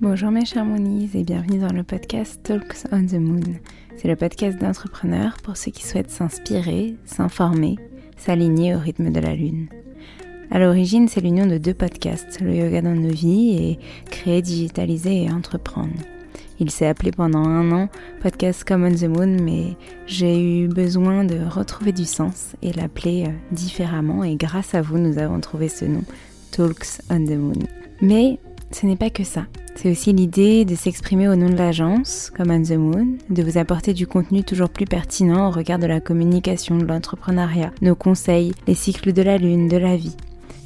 Bonjour mes chers Moonies et bienvenue dans le podcast Talks on the Moon. C'est le podcast d'entrepreneurs pour ceux qui souhaitent s'inspirer, s'informer, s'aligner au rythme de la Lune. À l'origine, c'est l'union de deux podcasts, le yoga dans nos vies et créer, digitaliser et entreprendre. Il s'est appelé pendant un an Podcast Come on the Moon, mais j'ai eu besoin de retrouver du sens et l'appeler euh, différemment et grâce à vous, nous avons trouvé ce nom, Talks on the Moon. Mais ce n'est pas que ça. C'est aussi l'idée de s'exprimer au nom de l'agence, comme On the Moon, de vous apporter du contenu toujours plus pertinent au regard de la communication, de l'entrepreneuriat, nos conseils, les cycles de la lune, de la vie.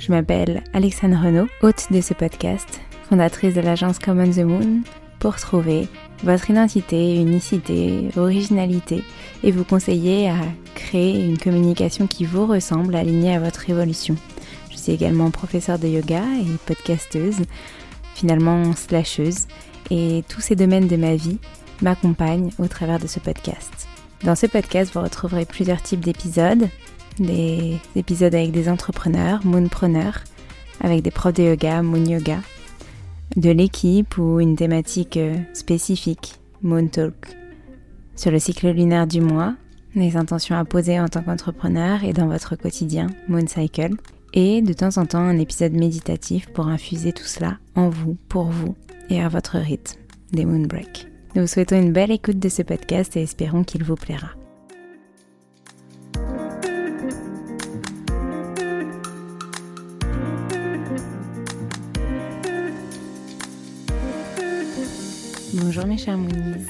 Je m'appelle Alexandre Renaud, hôte de ce podcast, fondatrice de l'agence Come on the Moon, pour trouver votre identité, unicité, originalité et vous conseiller à créer une communication qui vous ressemble, alignée à votre évolution. Je suis également professeure de yoga et podcasteuse finalement slasheuse, et tous ces domaines de ma vie m'accompagnent au travers de ce podcast. Dans ce podcast, vous retrouverez plusieurs types d'épisodes, des épisodes avec des entrepreneurs, moonpreneurs, avec des profs de yoga, moon yoga, de l'équipe ou une thématique euh, spécifique, moon talk, sur le cycle lunaire du mois, les intentions à poser en tant qu'entrepreneur et dans votre quotidien, moon cycle, et de temps en temps un épisode méditatif pour infuser tout cela en vous, pour vous et à votre rythme, des Moonbreak. Nous vous souhaitons une belle écoute de ce podcast et espérons qu'il vous plaira. Bonjour mes chers Moonies,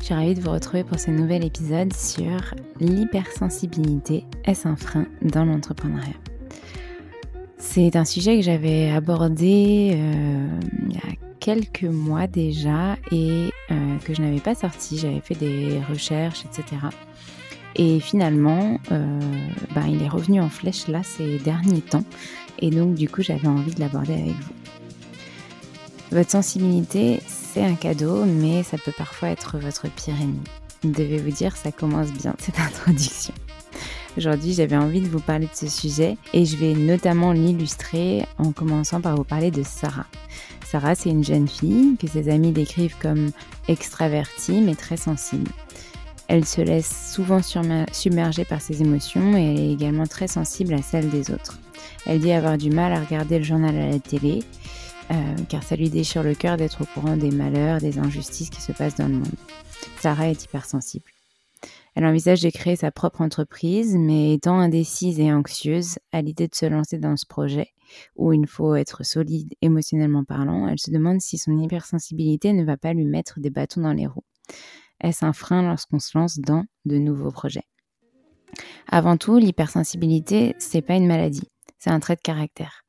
je suis ravie de vous retrouver pour ce nouvel épisode sur l'hypersensibilité. Est-ce un frein dans l'entrepreneuriat? C'est un sujet que j'avais abordé euh, il y a quelques mois déjà et euh, que je n'avais pas sorti. J'avais fait des recherches, etc. Et finalement, euh, ben, il est revenu en flèche là ces derniers temps. Et donc, du coup, j'avais envie de l'aborder avec vous. Votre sensibilité, un cadeau, mais ça peut parfois être votre pire ennemi. Devez vous dire, ça commence bien cette introduction. Aujourd'hui, j'avais envie de vous parler de ce sujet et je vais notamment l'illustrer en commençant par vous parler de Sarah. Sarah, c'est une jeune fille que ses amis décrivent comme extravertie mais très sensible. Elle se laisse souvent submerger par ses émotions et elle est également très sensible à celles des autres. Elle dit avoir du mal à regarder le journal à la télé euh, car ça lui déchire le cœur d'être au courant des malheurs, des injustices qui se passent dans le monde. Sarah est hypersensible. Elle envisage de créer sa propre entreprise, mais étant indécise et anxieuse à l'idée de se lancer dans ce projet, où il faut être solide émotionnellement parlant, elle se demande si son hypersensibilité ne va pas lui mettre des bâtons dans les roues. Est-ce un frein lorsqu'on se lance dans de nouveaux projets? Avant tout, l'hypersensibilité, c'est pas une maladie, c'est un trait de caractère.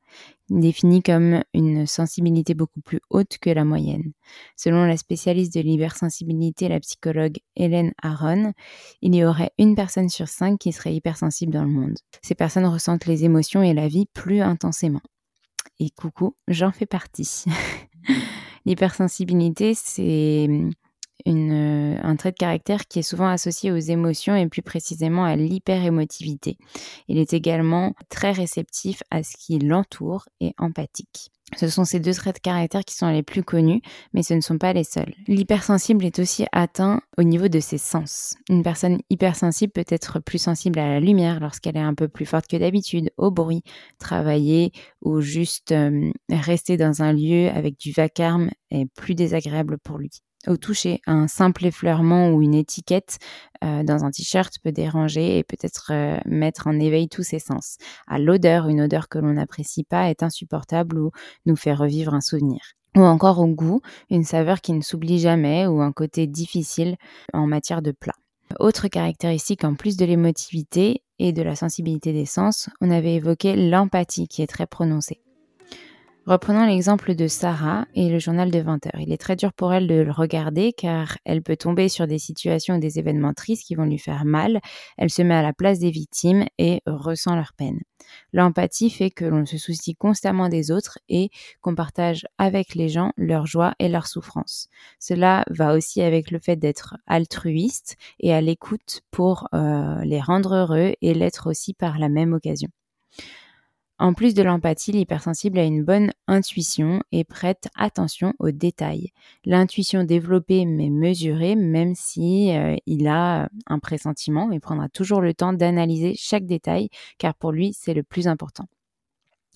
Définie comme une sensibilité beaucoup plus haute que la moyenne. Selon la spécialiste de l'hypersensibilité, la psychologue Hélène Aron, il y aurait une personne sur cinq qui serait hypersensible dans le monde. Ces personnes ressentent les émotions et la vie plus intensément. Et coucou, j'en fais partie. L'hypersensibilité, c'est une, un trait de caractère qui est souvent associé aux émotions et plus précisément à l'hyperémotivité. Il est également très réceptif à ce qui l'entoure et empathique. Ce sont ces deux traits de caractère qui sont les plus connus, mais ce ne sont pas les seuls. L'hypersensible est aussi atteint au niveau de ses sens. Une personne hypersensible peut être plus sensible à la lumière lorsqu'elle est un peu plus forte que d'habitude, au bruit, travailler ou juste euh, rester dans un lieu avec du vacarme est plus désagréable pour lui au toucher. Un simple effleurement ou une étiquette euh, dans un t-shirt peut déranger et peut-être euh, mettre en éveil tous ses sens. À l'odeur, une odeur que l'on n'apprécie pas est insupportable ou nous fait revivre un souvenir. Ou encore au goût, une saveur qui ne s'oublie jamais ou un côté difficile en matière de plat. Autre caractéristique en plus de l'émotivité et de la sensibilité des sens, on avait évoqué l'empathie qui est très prononcée. Reprenons l'exemple de Sarah et le journal de 20 heures. Il est très dur pour elle de le regarder car elle peut tomber sur des situations ou des événements tristes qui vont lui faire mal. Elle se met à la place des victimes et ressent leur peine. L'empathie fait que l'on se soucie constamment des autres et qu'on partage avec les gens leur joie et leur souffrance. Cela va aussi avec le fait d'être altruiste et à l'écoute pour euh, les rendre heureux et l'être aussi par la même occasion. En plus de l'empathie, l'hypersensible a une bonne intuition et prête attention aux détails. L'intuition développée mais mesurée, même si euh, il a un pressentiment, il prendra toujours le temps d'analyser chaque détail, car pour lui, c'est le plus important.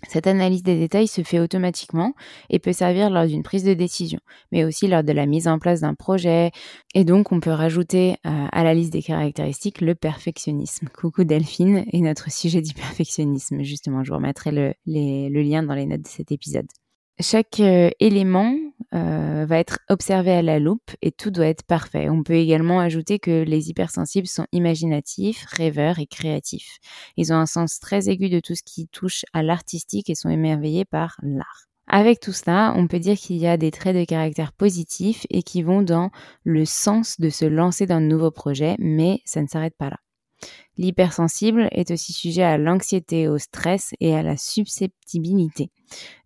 Cette analyse des détails se fait automatiquement et peut servir lors d'une prise de décision, mais aussi lors de la mise en place d'un projet. Et donc, on peut rajouter euh, à la liste des caractéristiques le perfectionnisme. Coucou Delphine et notre sujet du perfectionnisme. Justement, je vous remettrai le, le lien dans les notes de cet épisode. Chaque euh, élément euh, va être observé à la loupe et tout doit être parfait. On peut également ajouter que les hypersensibles sont imaginatifs, rêveurs et créatifs. Ils ont un sens très aigu de tout ce qui touche à l'artistique et sont émerveillés par l'art. Avec tout cela, on peut dire qu'il y a des traits de caractère positifs et qui vont dans le sens de se lancer dans de nouveaux projets, mais ça ne s'arrête pas là. L'hypersensible est aussi sujet à l'anxiété, au stress et à la susceptibilité.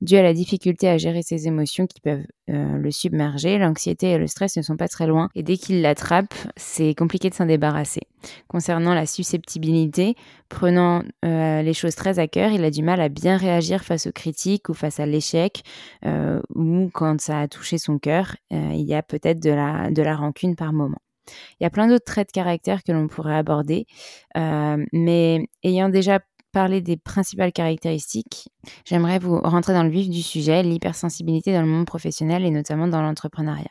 Dû à la difficulté à gérer ses émotions qui peuvent euh, le submerger, l'anxiété et le stress ne sont pas très loin et dès qu'il l'attrape, c'est compliqué de s'en débarrasser. Concernant la susceptibilité, prenant euh, les choses très à cœur, il a du mal à bien réagir face aux critiques ou face à l'échec euh, ou quand ça a touché son cœur, il y a peut-être de la, de la rancune par moment. Il y a plein d'autres traits de caractère que l'on pourrait aborder, euh, mais ayant déjà parlé des principales caractéristiques, j'aimerais vous rentrer dans le vif du sujet, l'hypersensibilité dans le monde professionnel et notamment dans l'entrepreneuriat.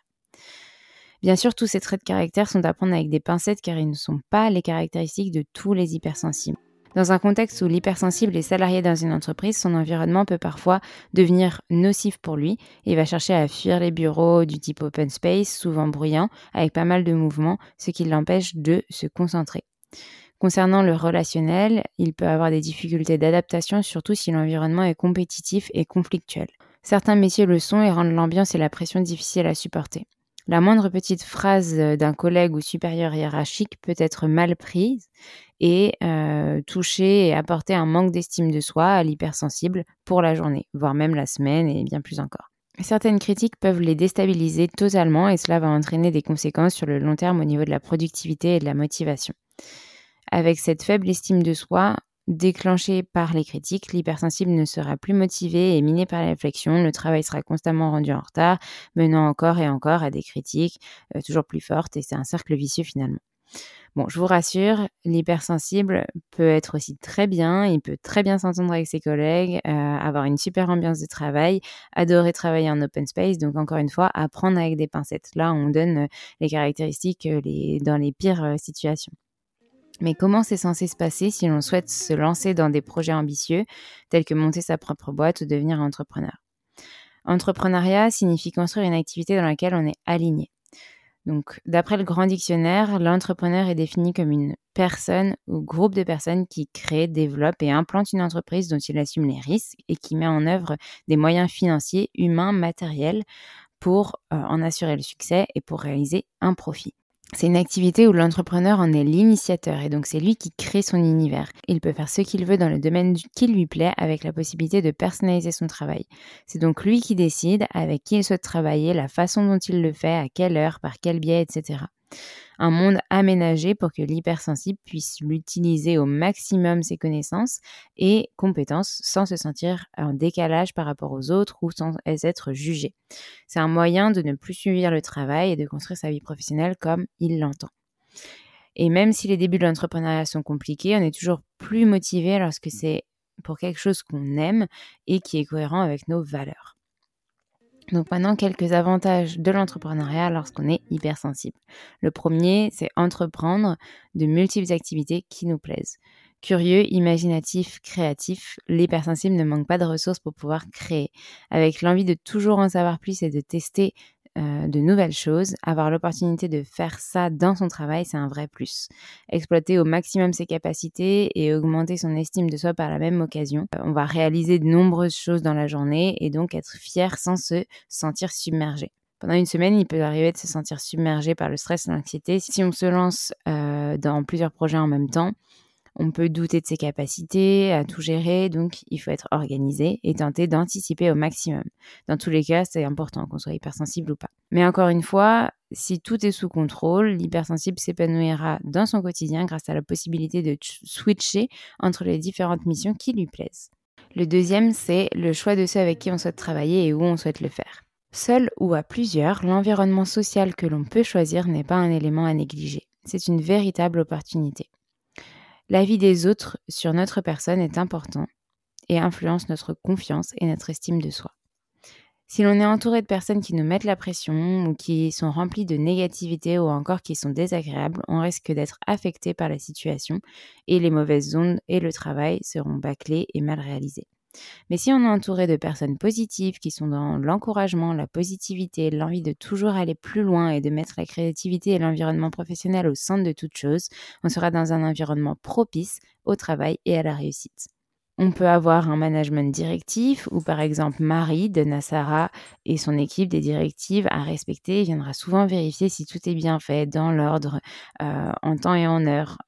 Bien sûr, tous ces traits de caractère sont à prendre avec des pincettes car ils ne sont pas les caractéristiques de tous les hypersensibles. Dans un contexte où l'hypersensible est salarié dans une entreprise, son environnement peut parfois devenir nocif pour lui et il va chercher à fuir les bureaux du type open space, souvent bruyants, avec pas mal de mouvements, ce qui l'empêche de se concentrer. Concernant le relationnel, il peut avoir des difficultés d'adaptation, surtout si l'environnement est compétitif et conflictuel. Certains métiers le sont et rendent l'ambiance et la pression difficiles à supporter. La moindre petite phrase d'un collègue ou supérieur hiérarchique peut être mal prise et euh, toucher et apporter un manque d'estime de soi à l'hypersensible pour la journée, voire même la semaine et bien plus encore. Certaines critiques peuvent les déstabiliser totalement et cela va entraîner des conséquences sur le long terme au niveau de la productivité et de la motivation. Avec cette faible estime de soi, déclenchée par les critiques, l'hypersensible ne sera plus motivé et miné par la réflexion, le travail sera constamment rendu en retard, menant encore et encore à des critiques euh, toujours plus fortes et c'est un cercle vicieux finalement. Bon, je vous rassure, l'hypersensible peut être aussi très bien, il peut très bien s'entendre avec ses collègues, euh, avoir une super ambiance de travail, adorer travailler en open space, donc encore une fois, apprendre avec des pincettes. Là, on donne euh, les caractéristiques dans les pires situations. Mais comment c'est censé se passer si l'on souhaite se lancer dans des projets ambitieux, tels que monter sa propre boîte ou devenir entrepreneur? Entrepreneuriat signifie construire une activité dans laquelle on est aligné. Donc, d'après le Grand Dictionnaire, l'entrepreneur est défini comme une personne ou groupe de personnes qui crée, développe et implante une entreprise dont il assume les risques et qui met en œuvre des moyens financiers, humains, matériels pour euh, en assurer le succès et pour réaliser un profit. C'est une activité où l'entrepreneur en est l'initiateur et donc c'est lui qui crée son univers. Il peut faire ce qu'il veut dans le domaine qui lui plaît avec la possibilité de personnaliser son travail. C'est donc lui qui décide avec qui il souhaite travailler, la façon dont il le fait, à quelle heure, par quel biais, etc un monde aménagé pour que l'hypersensible puisse l'utiliser au maximum ses connaissances et compétences sans se sentir en décalage par rapport aux autres ou sans être jugé. C'est un moyen de ne plus subir le travail et de construire sa vie professionnelle comme il l'entend. Et même si les débuts de l'entrepreneuriat sont compliqués, on est toujours plus motivé lorsque c'est pour quelque chose qu'on aime et qui est cohérent avec nos valeurs. Donc maintenant, quelques avantages de l'entrepreneuriat lorsqu'on est hypersensible. Le premier, c'est entreprendre de multiples activités qui nous plaisent. Curieux, imaginatif, créatif, l'hypersensible ne manque pas de ressources pour pouvoir créer. Avec l'envie de toujours en savoir plus et de tester euh, de nouvelles choses, avoir l'opportunité de faire ça dans son travail, c'est un vrai plus. Exploiter au maximum ses capacités et augmenter son estime de soi par la même occasion. Euh, on va réaliser de nombreuses choses dans la journée et donc être fier sans se sentir submergé. Pendant une semaine, il peut arriver de se sentir submergé par le stress l'anxiété. Si on se lance euh, dans plusieurs projets en même temps, on peut douter de ses capacités à tout gérer, donc il faut être organisé et tenter d'anticiper au maximum. Dans tous les cas, c'est important qu'on soit hypersensible ou pas. Mais encore une fois, si tout est sous contrôle, l'hypersensible s'épanouira dans son quotidien grâce à la possibilité de switcher entre les différentes missions qui lui plaisent. Le deuxième, c'est le choix de ceux avec qui on souhaite travailler et où on souhaite le faire. Seul ou à plusieurs, l'environnement social que l'on peut choisir n'est pas un élément à négliger. C'est une véritable opportunité. L'avis des autres sur notre personne est important et influence notre confiance et notre estime de soi. Si l'on est entouré de personnes qui nous mettent la pression ou qui sont remplies de négativité ou encore qui sont désagréables, on risque d'être affecté par la situation et les mauvaises ondes et le travail seront bâclés et mal réalisés. Mais si on est entouré de personnes positives qui sont dans l'encouragement, la positivité, l'envie de toujours aller plus loin et de mettre la créativité et l'environnement professionnel au centre de toute chose, on sera dans un environnement propice au travail et à la réussite. On peut avoir un management directif où par exemple Marie de Nassara et son équipe des directives à respecter viendra souvent vérifier si tout est bien fait, dans l'ordre, euh, en temps et en heure.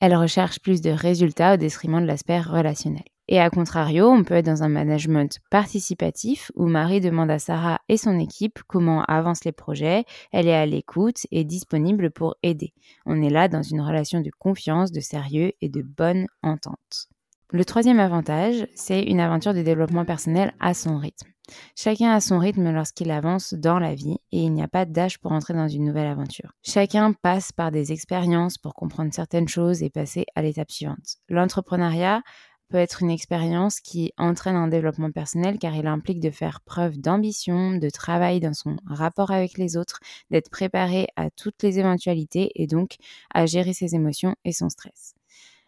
Elle recherche plus de résultats au détriment de l'aspect relationnel. Et à contrario, on peut être dans un management participatif où Marie demande à Sarah et son équipe comment avancent les projets, elle est à l'écoute et disponible pour aider. On est là dans une relation de confiance, de sérieux et de bonne entente. Le troisième avantage, c'est une aventure de développement personnel à son rythme. Chacun a son rythme lorsqu'il avance dans la vie et il n'y a pas d'âge pour entrer dans une nouvelle aventure. Chacun passe par des expériences pour comprendre certaines choses et passer à l'étape suivante. L'entrepreneuriat peut être une expérience qui entraîne un développement personnel car il implique de faire preuve d'ambition, de travail dans son rapport avec les autres, d'être préparé à toutes les éventualités et donc à gérer ses émotions et son stress.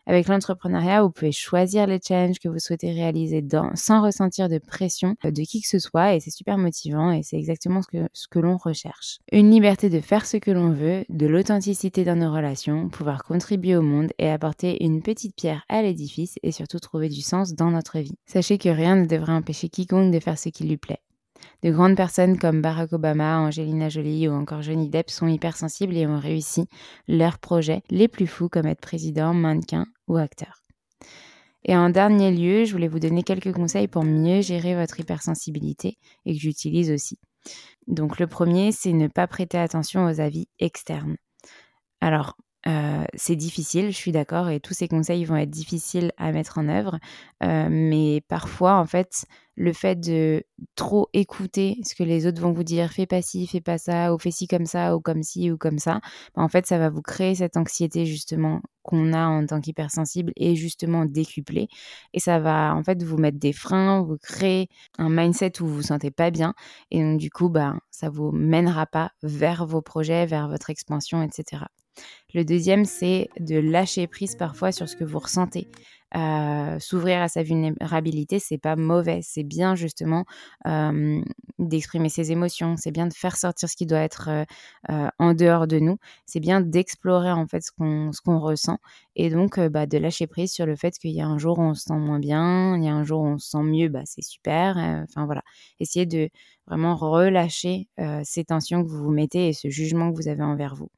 Avec l'entrepreneuriat, vous pouvez choisir les challenges que vous souhaitez réaliser sans ressentir de pression de qui que ce soit et c'est super motivant et c'est exactement ce que, ce que l'on recherche. Une liberté de faire ce que l'on veut, de l'authenticité dans nos relations, pouvoir contribuer au monde et apporter une petite pierre à l'édifice et surtout trouver du sens dans notre vie. Sachez que rien ne devrait empêcher quiconque de faire ce qui lui plaît. De grandes personnes comme Barack Obama, Angelina Jolie ou encore Johnny Depp sont hypersensibles et ont réussi leurs projets les plus fous comme être président, mannequin ou acteur. Et en dernier lieu, je voulais vous donner quelques conseils pour mieux gérer votre hypersensibilité et que j'utilise aussi. Donc le premier, c'est ne pas prêter attention aux avis externes. Alors, euh, c'est difficile, je suis d'accord, et tous ces conseils vont être difficiles à mettre en œuvre. Euh, mais parfois, en fait, le fait de trop écouter ce que les autres vont vous dire, fais pas ci, fais pas ça, ou fais ci comme ça, ou comme ci, ou comme ça, bah, en fait, ça va vous créer cette anxiété justement qu'on a en tant qu'hypersensible et justement décuplée. Et ça va en fait vous mettre des freins, vous créer un mindset où vous vous sentez pas bien. Et donc, du coup, bah, ça vous mènera pas vers vos projets, vers votre expansion, etc. Le deuxième, c'est de lâcher prise parfois sur ce que vous ressentez. Euh, s'ouvrir à sa vulnérabilité, c'est pas mauvais. C'est bien justement euh, d'exprimer ses émotions. C'est bien de faire sortir ce qui doit être euh, en dehors de nous. C'est bien d'explorer en fait ce qu'on qu'on ressent et donc bah, de lâcher prise sur le fait qu'il y a un jour où on se sent moins bien, il y a un jour où on se sent mieux, bah c'est super. Enfin voilà, essayer de vraiment relâcher ces tensions que vous vous mettez et ce jugement que vous avez envers vous.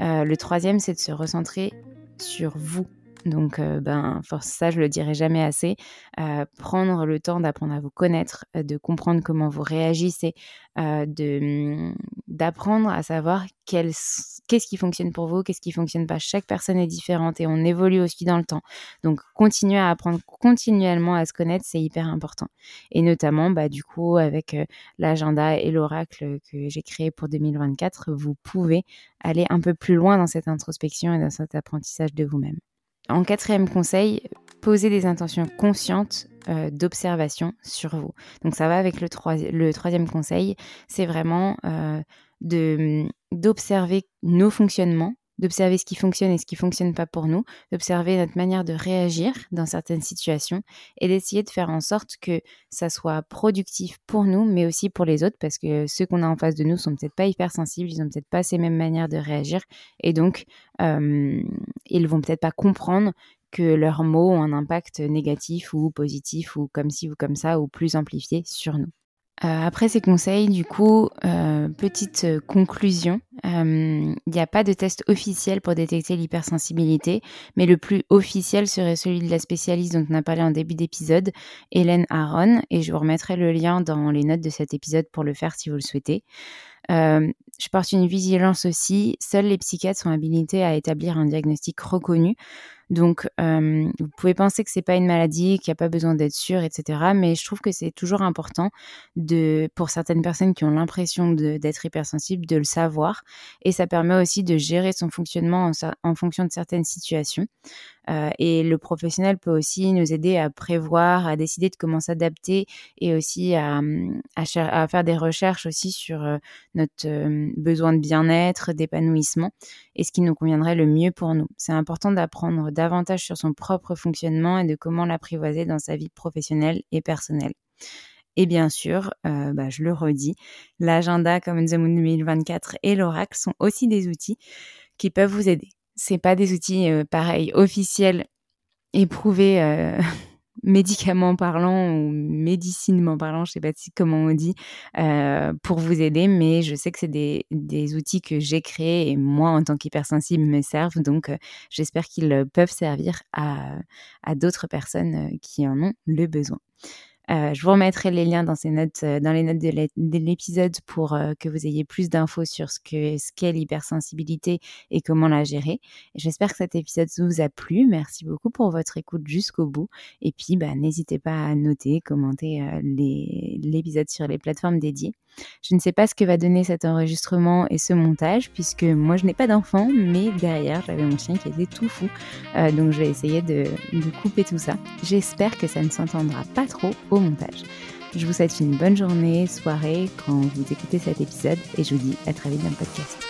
Le troisième, c'est de se recentrer sur vous donc, euh, ben, ça, je le dirai jamais assez. Euh, prendre le temps d'apprendre à vous connaître, euh, de comprendre comment vous réagissez, mmh, d'apprendre à savoir qu'est-ce qui fonctionne pour vous, qu'est-ce qui fonctionne pas. Chaque personne est différente et on évolue aussi dans le temps. Donc, continuer à apprendre continuellement à se connaître, c'est hyper important. Et notamment, bah, du coup, avec l'agenda et l'oracle que j'ai créé pour 2024, vous pouvez aller un peu plus loin dans cette introspection et dans cet apprentissage de vous-même. En quatrième conseil, posez des intentions conscientes euh, d'observation sur vous. Donc ça va avec le, troisième conseil, c'est vraiment euh, d'observer nos fonctionnements d'observer ce qui fonctionne et ce qui fonctionne pas pour nous, d'observer notre manière de réagir dans certaines situations et d'essayer de faire en sorte que ça soit productif pour nous, mais aussi pour les autres, parce que ceux qu'on a en face de nous sont peut-être pas hyper sensibles, ils ont peut-être pas ces mêmes manières de réagir, et donc euh, ils vont peut-être pas comprendre que leurs mots ont un impact négatif ou positif ou comme ci ou comme ça ou plus amplifié sur nous. Euh, après ces conseils, du coup, euh, petite euh, conclusion, il n'y a pas de test officiel pour détecter l'hypersensibilité, mais le plus officiel serait celui de la spécialiste dont on a parlé en début d'épisode, Hélène Aron, et je vous remettrai le lien dans les notes de cet épisode pour le faire si vous le souhaitez. je porte une vigilance aussi, seuls les psychiatres sont habilités à établir un diagnostic reconnu. Donc, vous pouvez penser que c'est pas une maladie, qu'il n'y a pas besoin d'être sûr, etc. Mais je trouve que c'est toujours important de, pour certaines personnes qui ont l'impression d'être hypersensibles, de le savoir. Et ça permet aussi de gérer son fonctionnement en fonction de certaines situations. Euh, et le professionnel peut aussi nous aider à prévoir, à décider de comment s'adapter et aussi à, hum, faire des recherches aussi sur euh, notre euh, besoin de bien-être, d'épanouissement et ce qui nous conviendrait le mieux pour nous. C'est important d'apprendre davantage sur son propre fonctionnement et de comment l'apprivoiser dans sa vie professionnelle et personnelle. Et bien sûr, bah, je le redis, l'agenda comme The Moon 2024 et l'oracle sont aussi des outils qui peuvent vous aider c'est pas des outils pareils officiels éprouvés euh, médicaments parlant ou médicinement parlant, je sais pas comment on dit, pour vous aider, mais je sais que c'est des, des, outils que j'ai créés et moi, en tant qu'hypersensible, me servent. Donc, j'espère qu'ils peuvent servir à d'autres personnes qui en ont le besoin. Euh, je vous remettrai les liens dans, euh, les notes de l'épisode pour euh, que vous ayez plus d'infos sur ce qu'est l'hypersensibilité et comment la gérer. J'espère que cet épisode vous a plu. Merci beaucoup pour votre écoute jusqu'au bout. Et puis, bah, n'hésitez pas à noter, commenter l'épisode sur les plateformes dédiées. Je ne sais pas ce que va donner cet enregistrement et ce montage, puisque moi je n'ai pas d'enfant, mais derrière j'avais mon chien qui était tout fou. donc je vais essayer de, de couper tout ça. J'espère que ça ne s'entendra pas trop au montage. Je vous souhaite une bonne journée, soirée quand vous écoutez cet épisode et je vous dis à très vite dans le podcast.